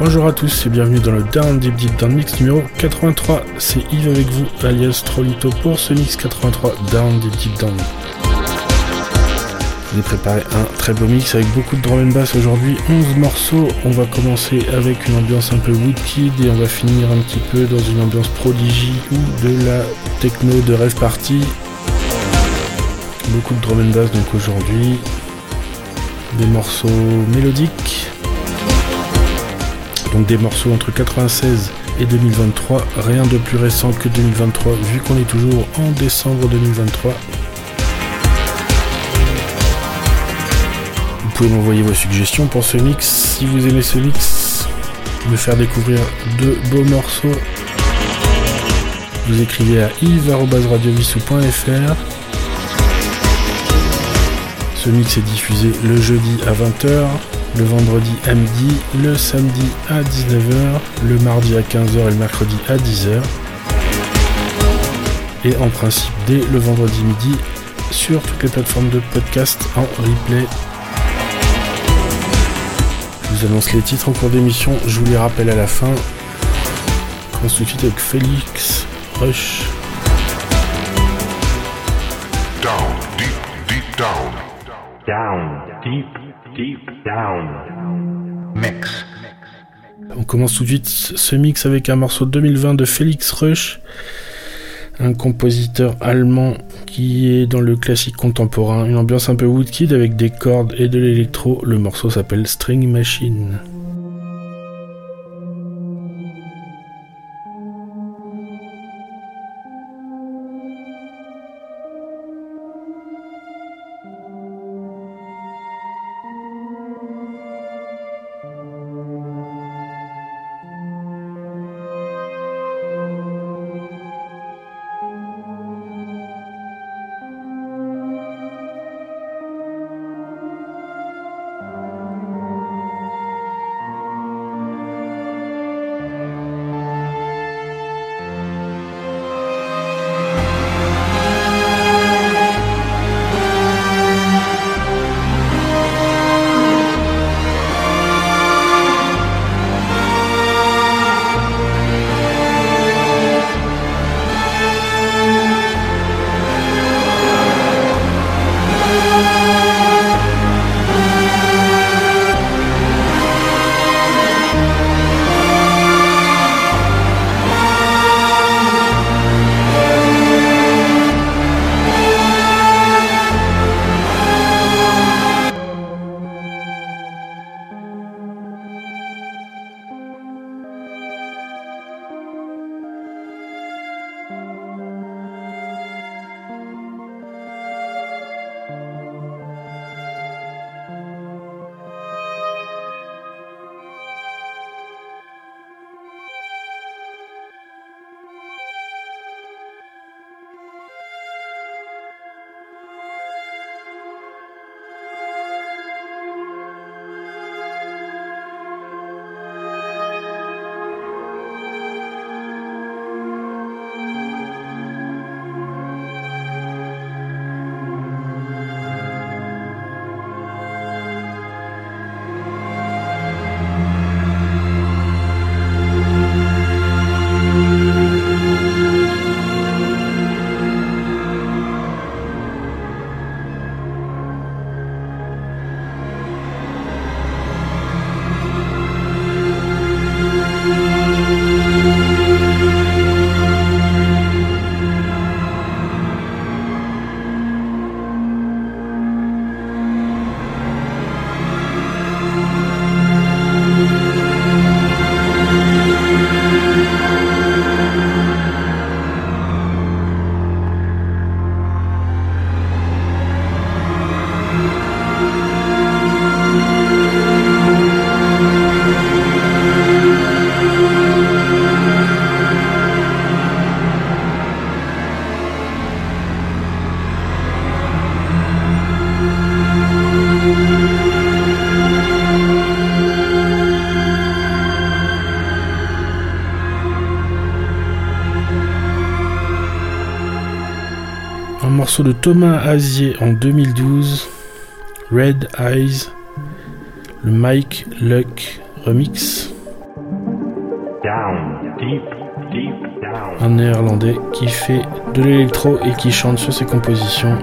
Bonjour à tous et bienvenue dans le Down Deep Deep Down Mix numéro 83. C'est Yves avec vous, alias Trollito pour ce mix 83 Down Deep Deep Down. Je vous ai préparé un très beau mix avec beaucoup de drum and bass aujourd'hui, 11 morceaux. On va commencer avec une ambiance un peu woodkid et on va finir un petit peu dans une ambiance prodigy ou de la techno de rêve party. Beaucoup de drum and bass donc aujourd'hui. Des morceaux mélodiques donc des morceaux entre 96 et 2023, rien de plus récent que 2023 vu qu'on est toujours en décembre 2023. Vous pouvez m'envoyer vos suggestions pour ce mix si vous aimez ce mix, me faire découvrir de beaux morceaux. Vous écrivez à yves.radiovissou.fr Ce mix est diffusé le jeudi à 20h le vendredi à midi, le samedi à 19h, le mardi à 15h et le mercredi à 10h. Et en principe dès le vendredi midi sur toutes les plateformes de podcast en replay. Je vous annonce les titres en cours d'émission, je vous les rappelle à la fin. On de suite avec Félix Rush. Down, deep, deep down. Mix. On commence tout de suite ce mix avec un morceau de 2020 de Felix Rush, un compositeur allemand qui est dans le classique contemporain, une ambiance un peu woodkid avec des cordes et de l'électro. Le morceau s'appelle String Machine. Morceau de Thomas Azier en 2012, Red Eyes, le Mike Luck remix. Down, deep, deep down. Un néerlandais qui fait de l'électro et qui chante sur ses compositions.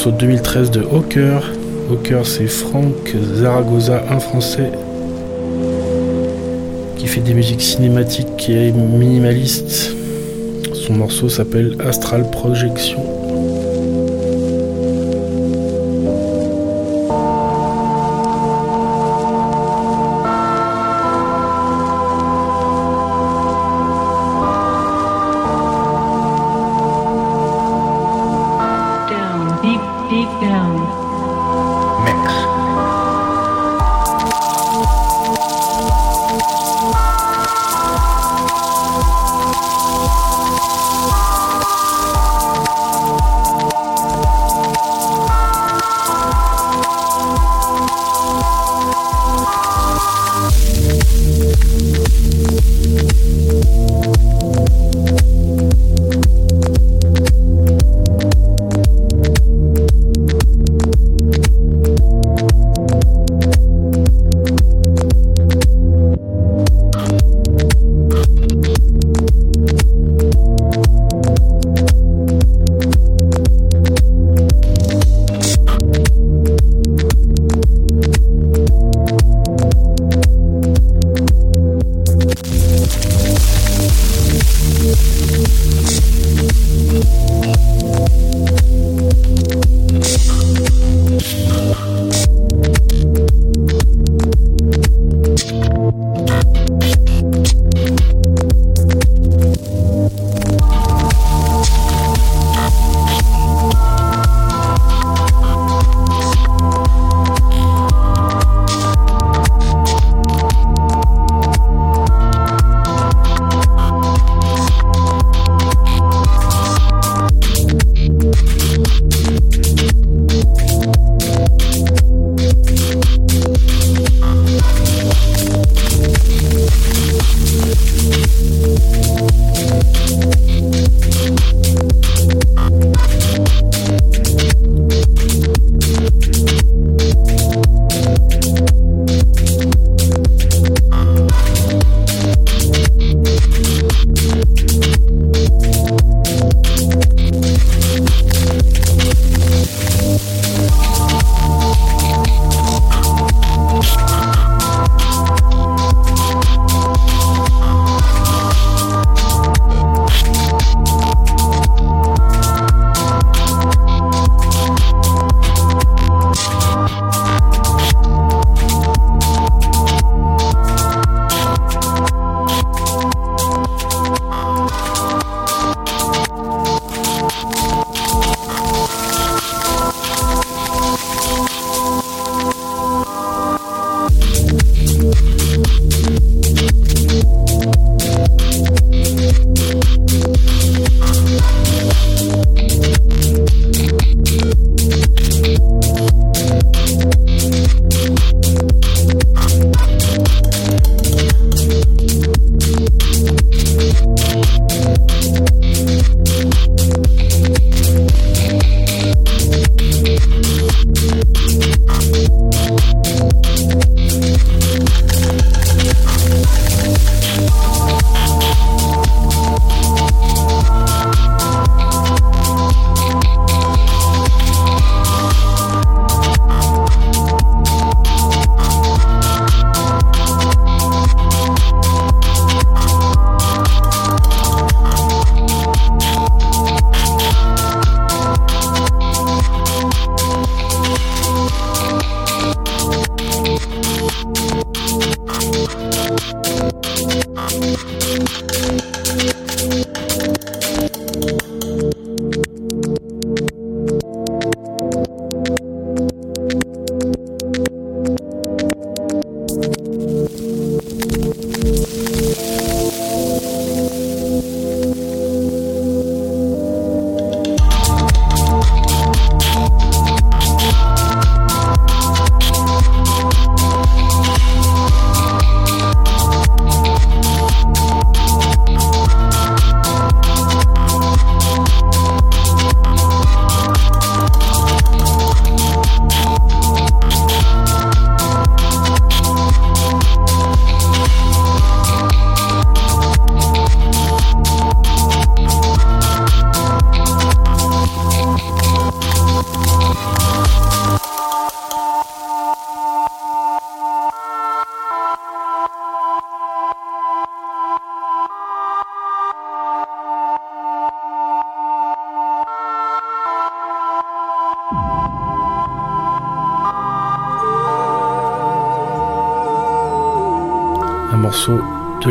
Morceau 2013 de Hawker. Hawker, c'est Franck Zaragoza, un français qui fait des musiques cinématiques et minimalistes. Son morceau s'appelle Astral Projection.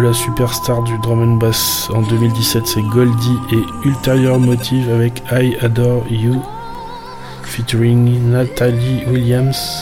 la superstar du drum and bass en 2017, c'est Goldie et Ulterior Motive avec I Adore You featuring Natalie Williams.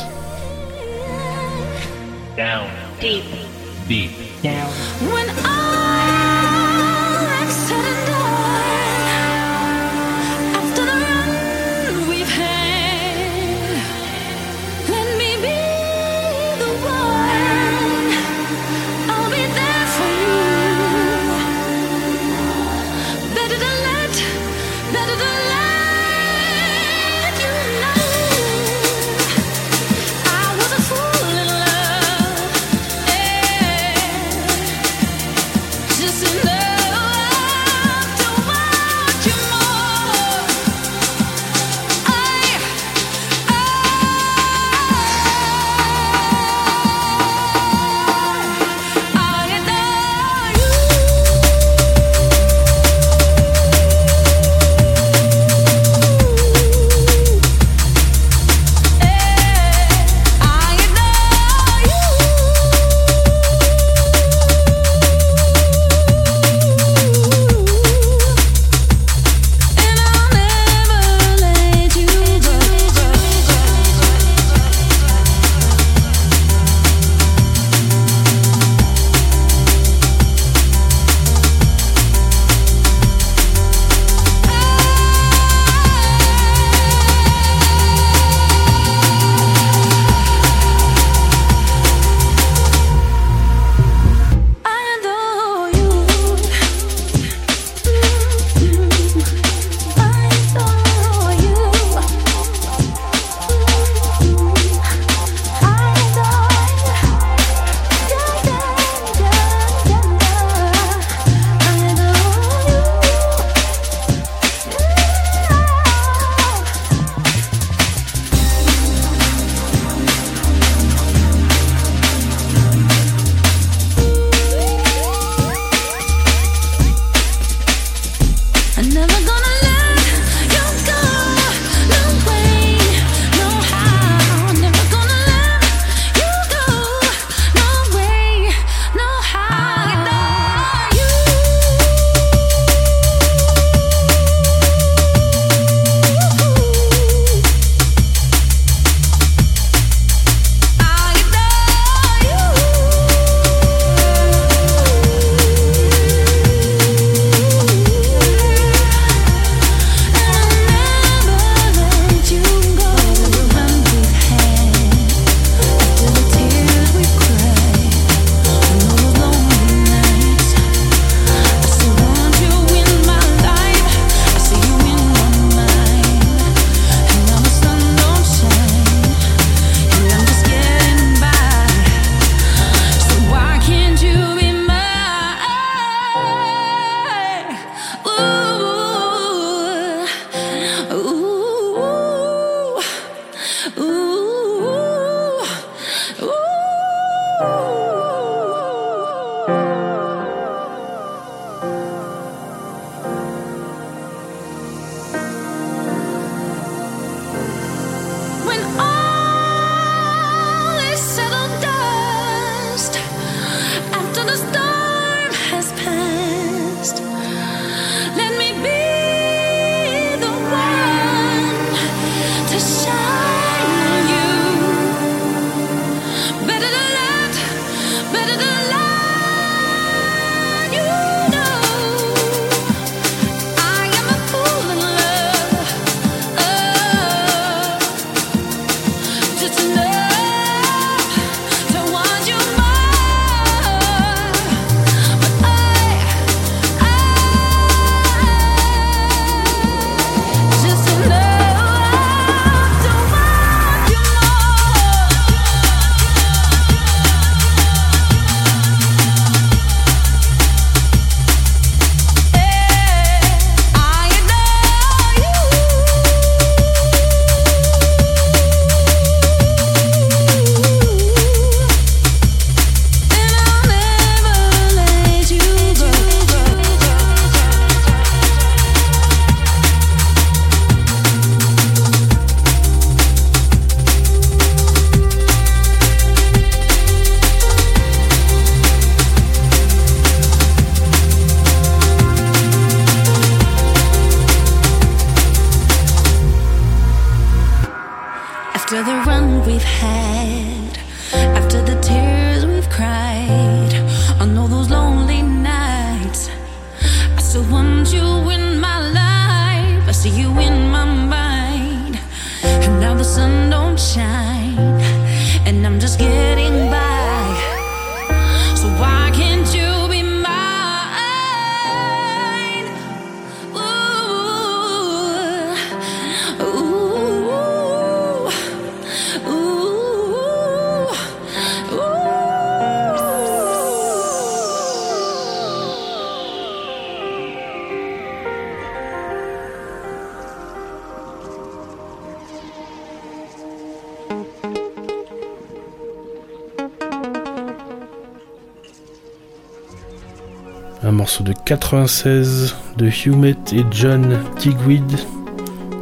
96 de Humet et John Tigweed.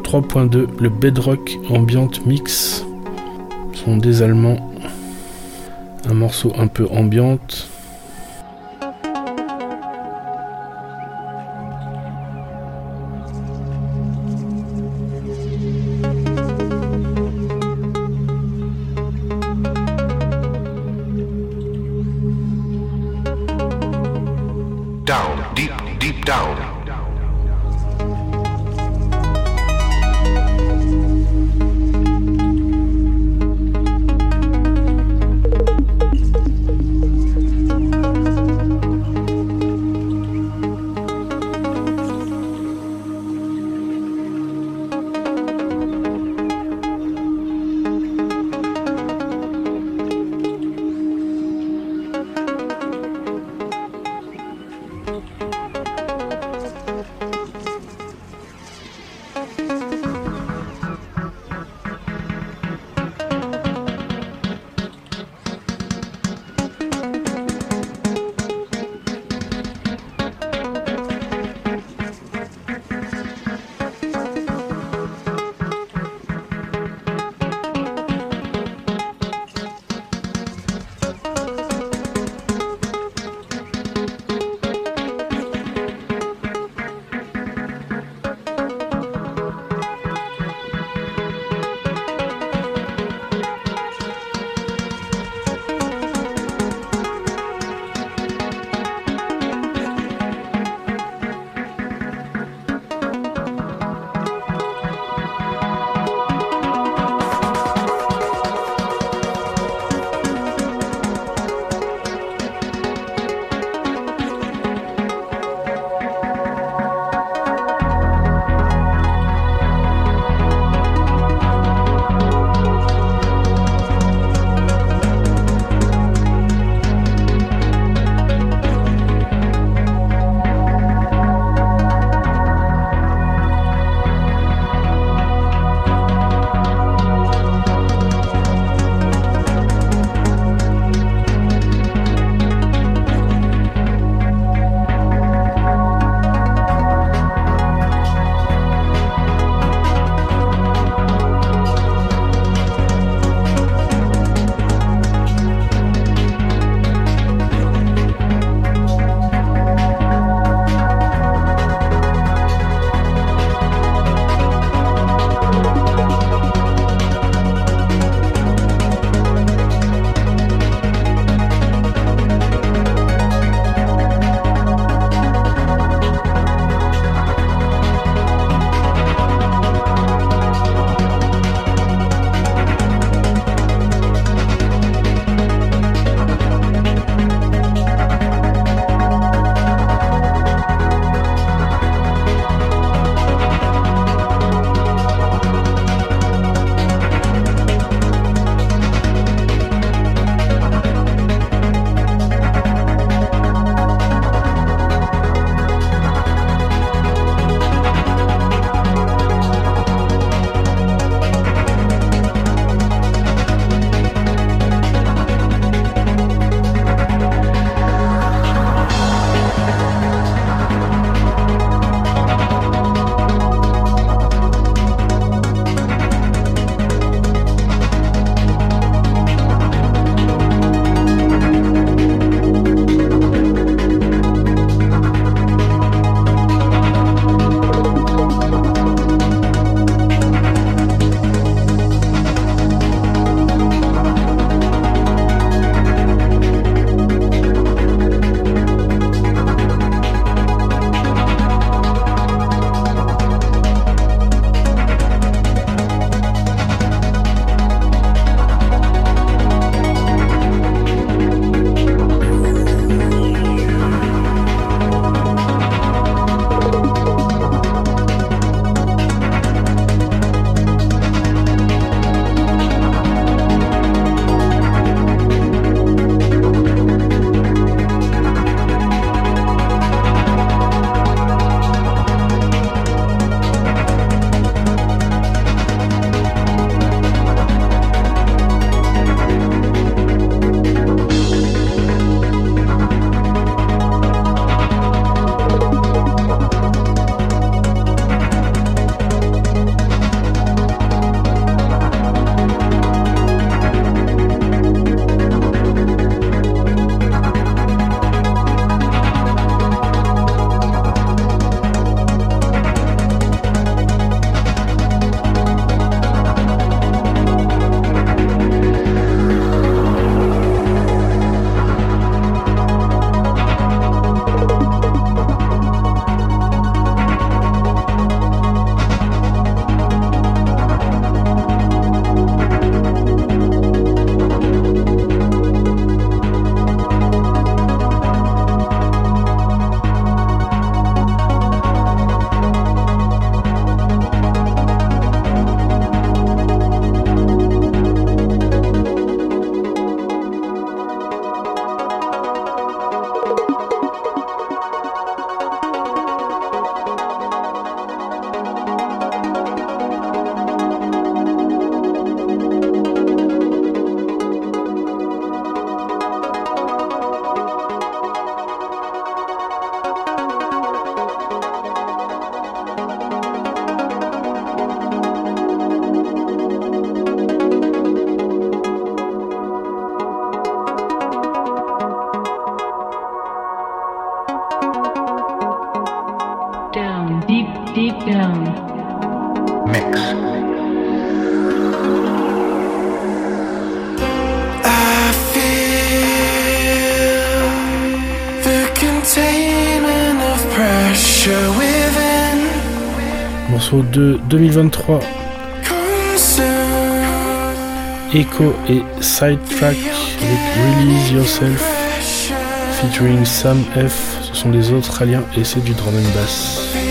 3.2, le Bedrock Ambient Mix. Ce sont des Allemands. Un morceau un peu ambiante. down. de 2023 Echo et Sidetrack avec Release Yourself featuring Sam F. Ce sont les Australiens, et c'est du drum and bass.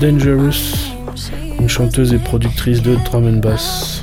Dangerous, une chanteuse et productrice de drum and bass.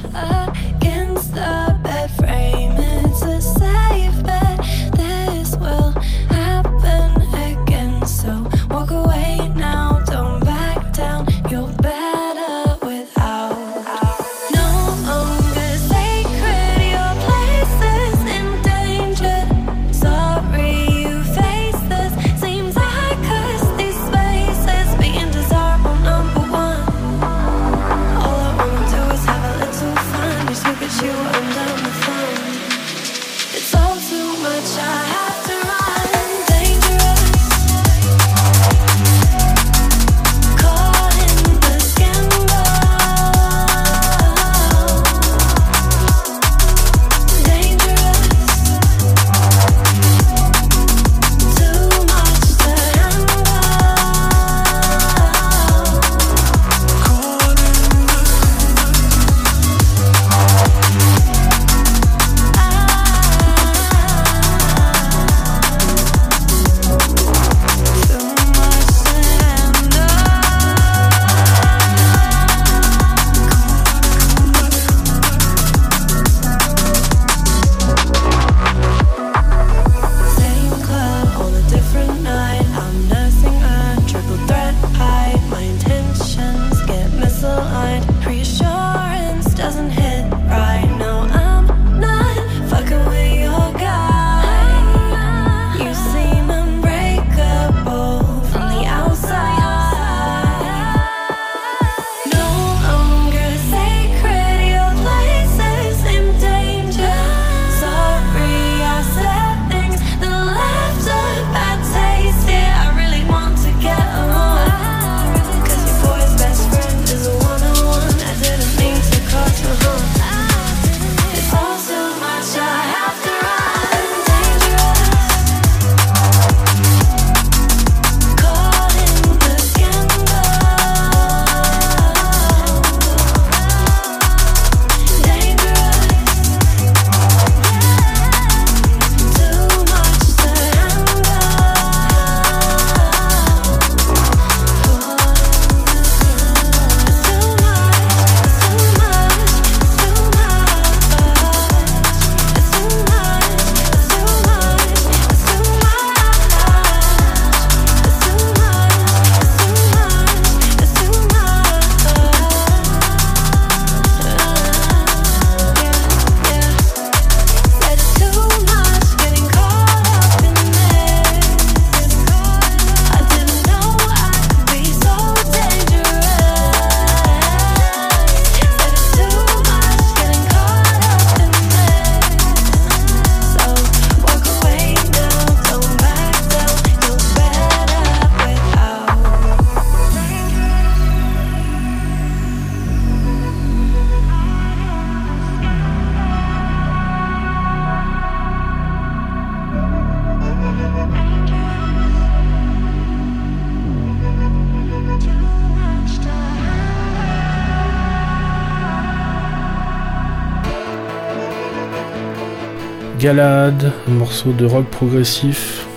Galahad, un morceau de rock progressif.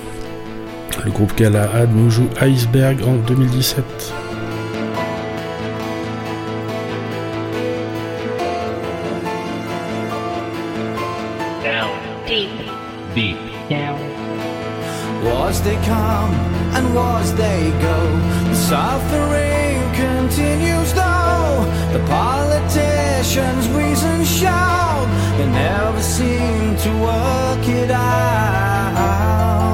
Le groupe Galahad nous joue Iceberg en 2017. Was they come and was they go? The suffering continues. The politicians reason shout, they never seem to work it out.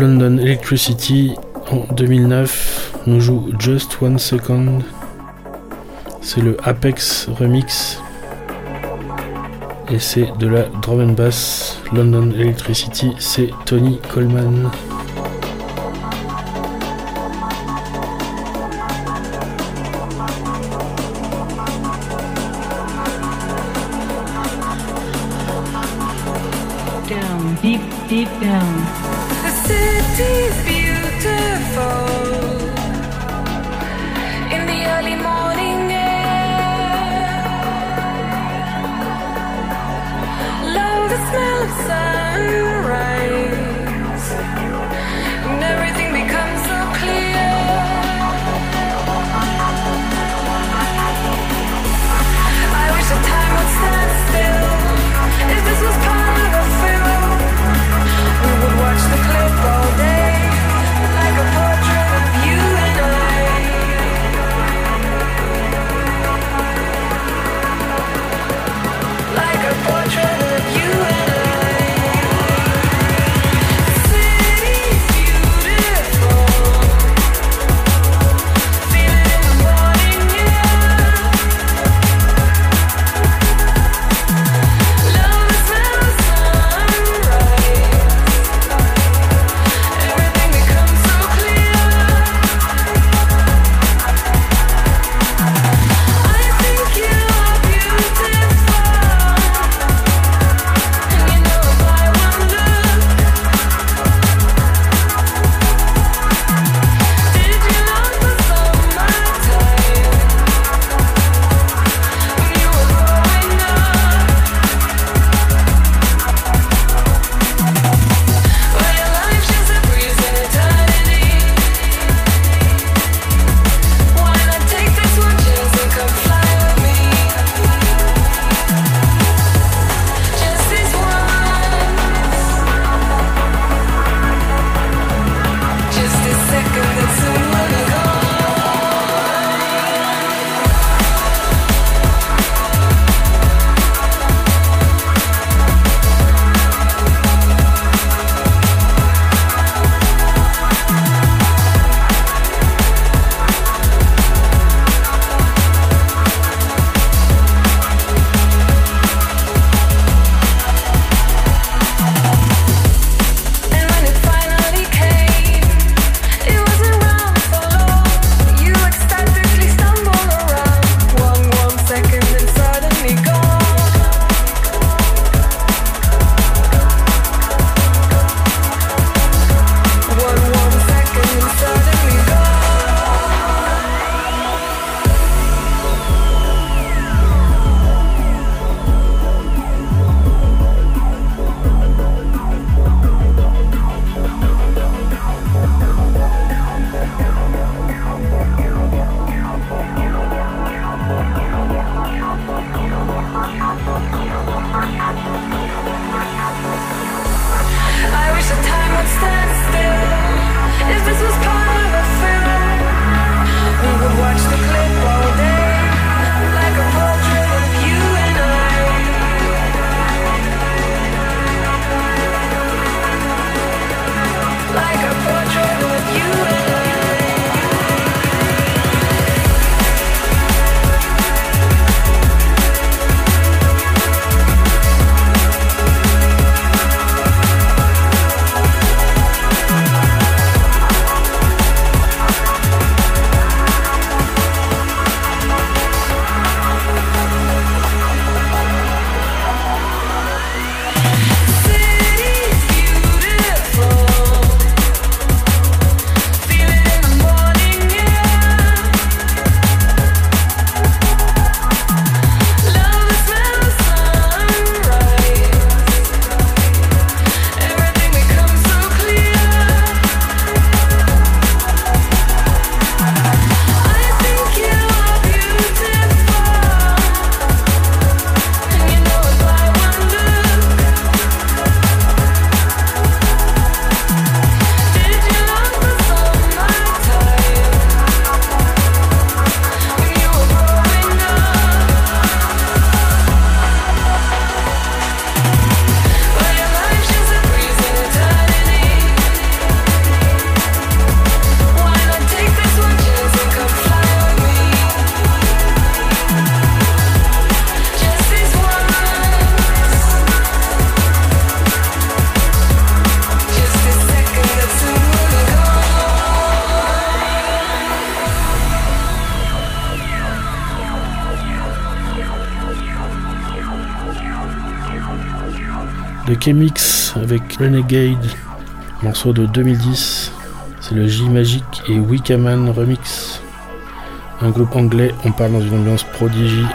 London Electricity en 2009 nous joue Just One Second. C'est le Apex Remix. Et c'est de la drum and bass. London Electricity, c'est Tony Coleman. Chemix avec Renegade, morceau de 2010. C'est le J Magic et Wickaman Remix. Un groupe anglais, on parle dans une ambiance prodigie.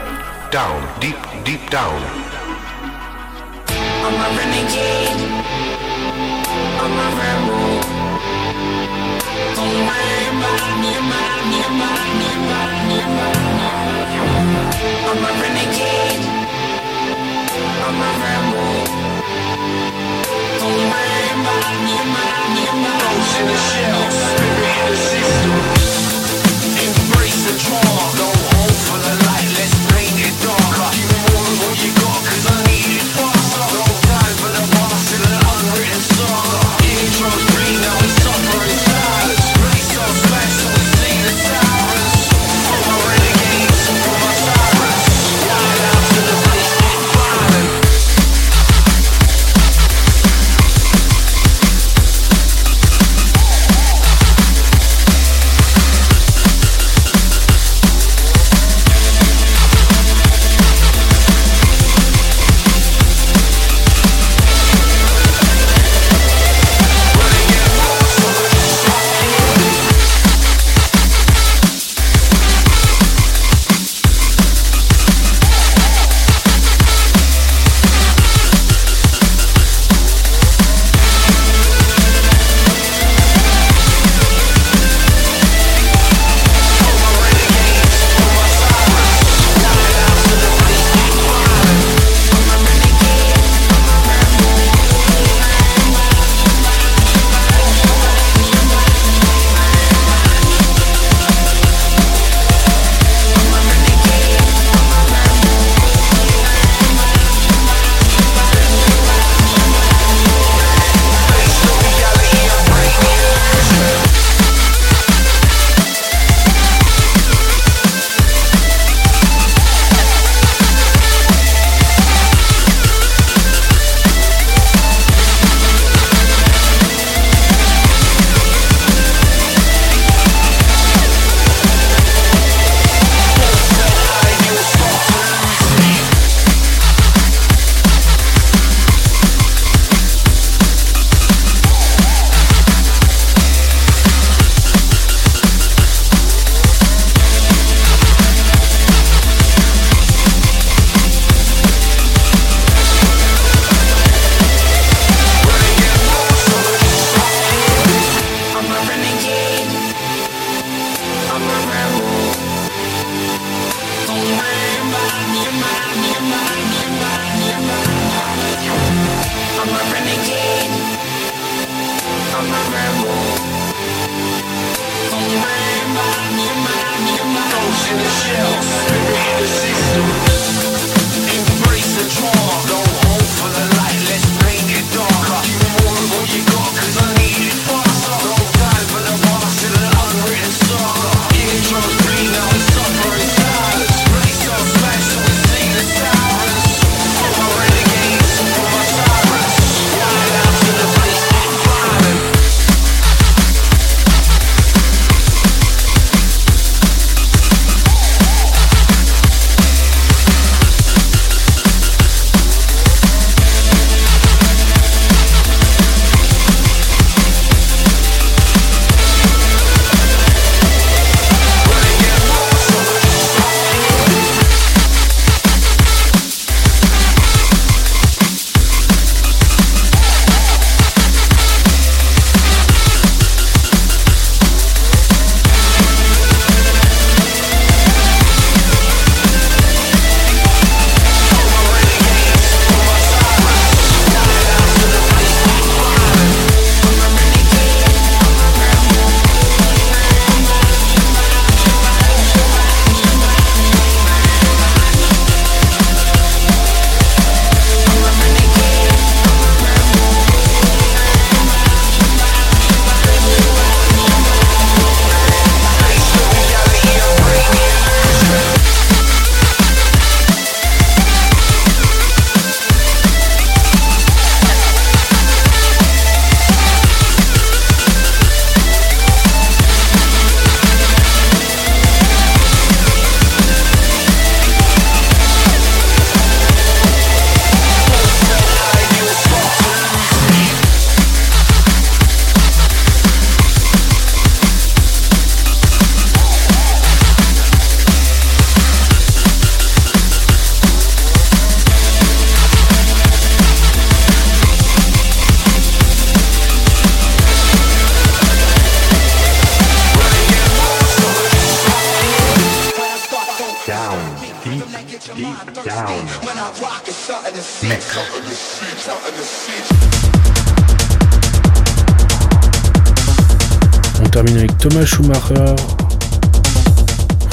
Ghost in the shell, spirit in the system. Embrace the trauma.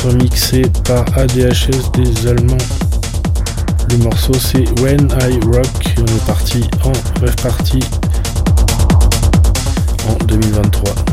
Remixé par ADHS des Allemands. Le morceau c'est When I Rock on est parti en party en 2023.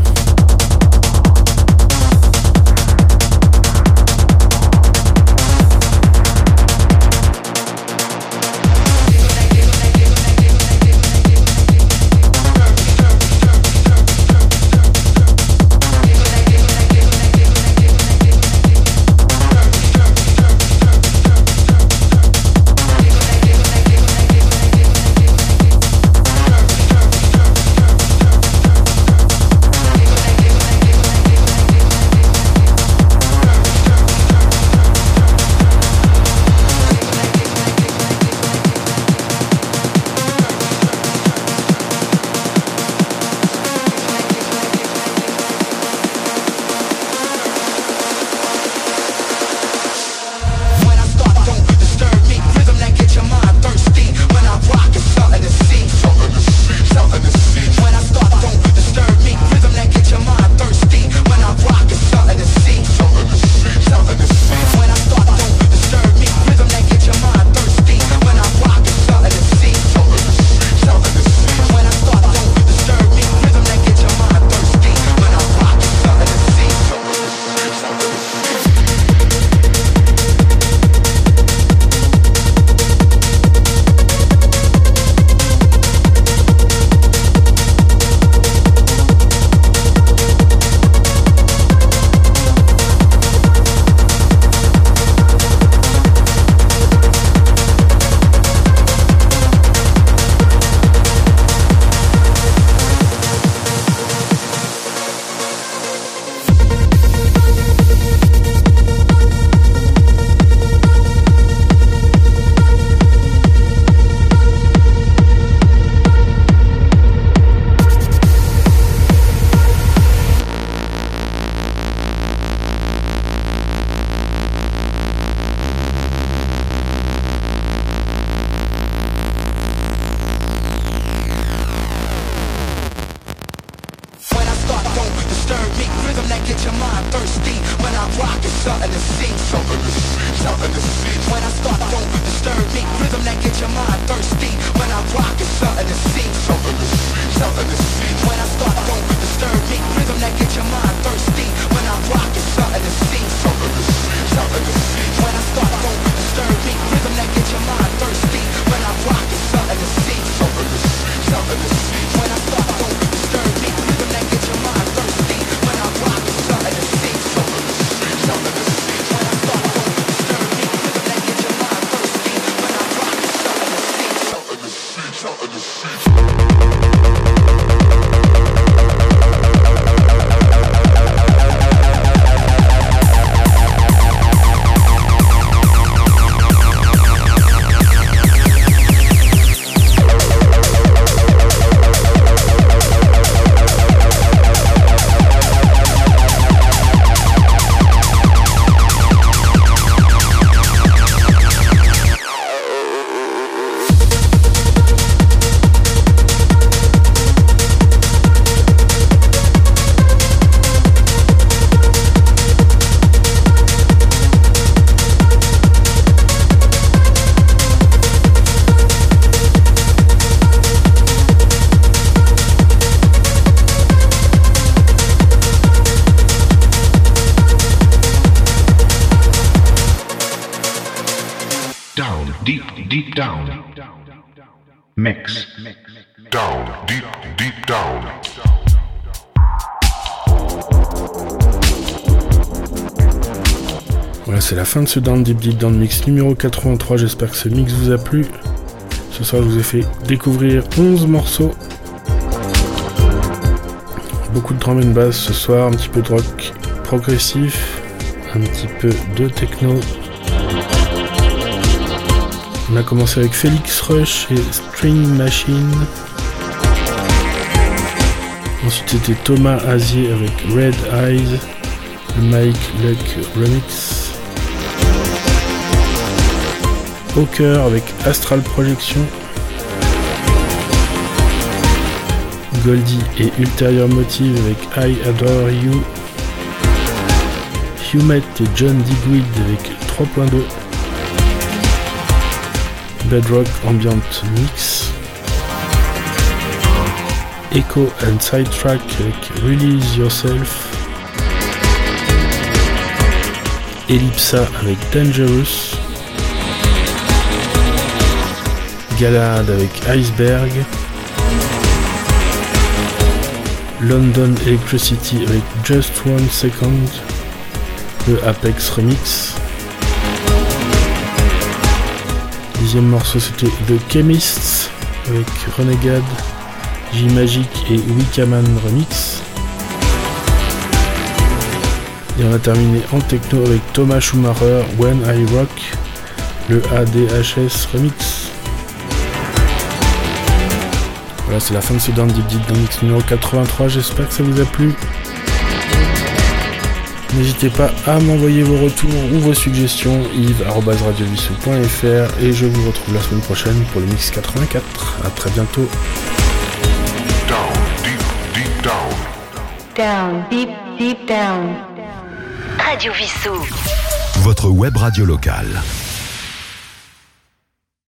Fin de ce Down Deep Deep Down Mix numéro 83. J'espère que ce mix vous a plu. Ce soir, je vous ai fait découvrir 11 morceaux. Beaucoup de drum and bass ce soir, un petit peu de rock progressif, un petit peu de techno. On a commencé avec Felix Rush et String Machine. Ensuite c'était Thomas Azier avec Red Eyes, Mike Luck Remix. Hawker avec Astral Projection. Goldie et Ulterior Motive avec I Adore You. Humet et John Digweed avec 3.2. Bedrock Ambient Mix. Echo and Sidetrack avec Release Yourself. Ellipsa avec Dangerous. Galahad avec Iceberg. London Electricity avec Just One Second. Le Apex Remix. Dixième morceau c'était The Chemists avec Renegade, J-Magic et Wickaman Remix. Et on a terminé en techno avec Thomas Schumacher, When I Rock, le ADHS Remix. Voilà, c'est la fin de ce Down Deep mix numéro 83. J'espère que ça vous a plu. N'hésitez pas à m'envoyer vos retours ou vos suggestions yves.radiovissou.fr et je vous retrouve la semaine prochaine pour le mix 84. A très bientôt. Down, deep, deep down. Down, deep, deep down. Radio. Votre web radio locale.